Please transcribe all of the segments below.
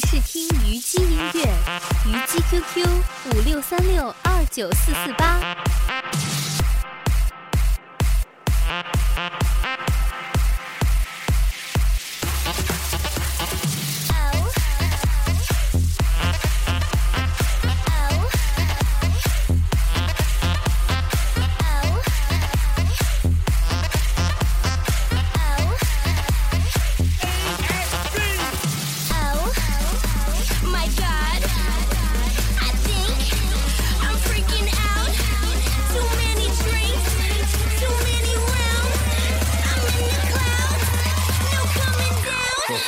试听虞姬音乐，虞姬 QQ 五六三六二九四四八。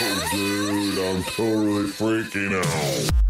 dude, I'm totally freaking out.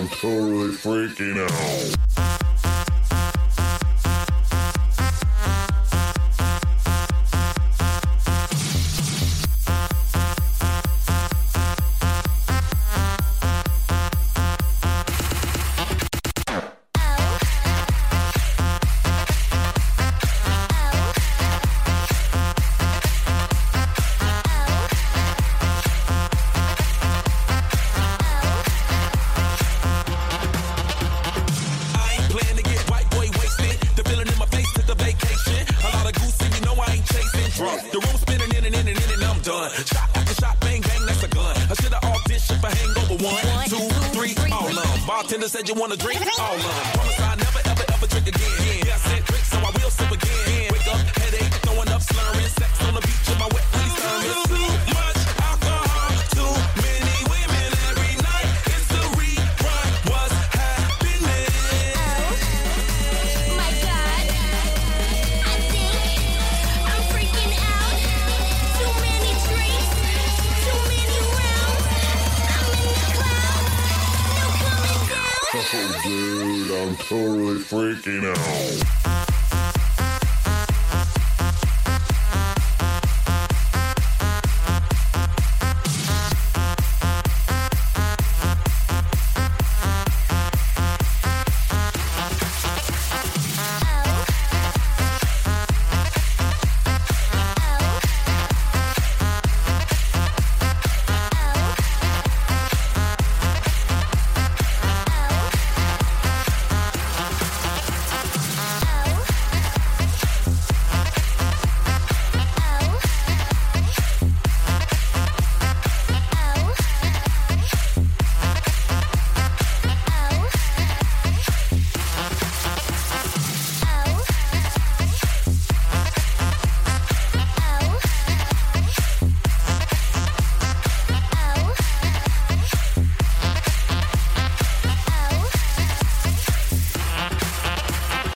I'm totally freaking out. Drunk. The room spinning in and in and in and I'm done. Shot after shot, bang bang, that's a gun. I should've auditioned for Hangover one, two, three, all of 'em. Bartender said you wanna drink, all of 'em. Promise I never ever ever drink again. Yeah, I said drink, so I will sip again. Wake up, headache, throwing up, I'm totally freaking out.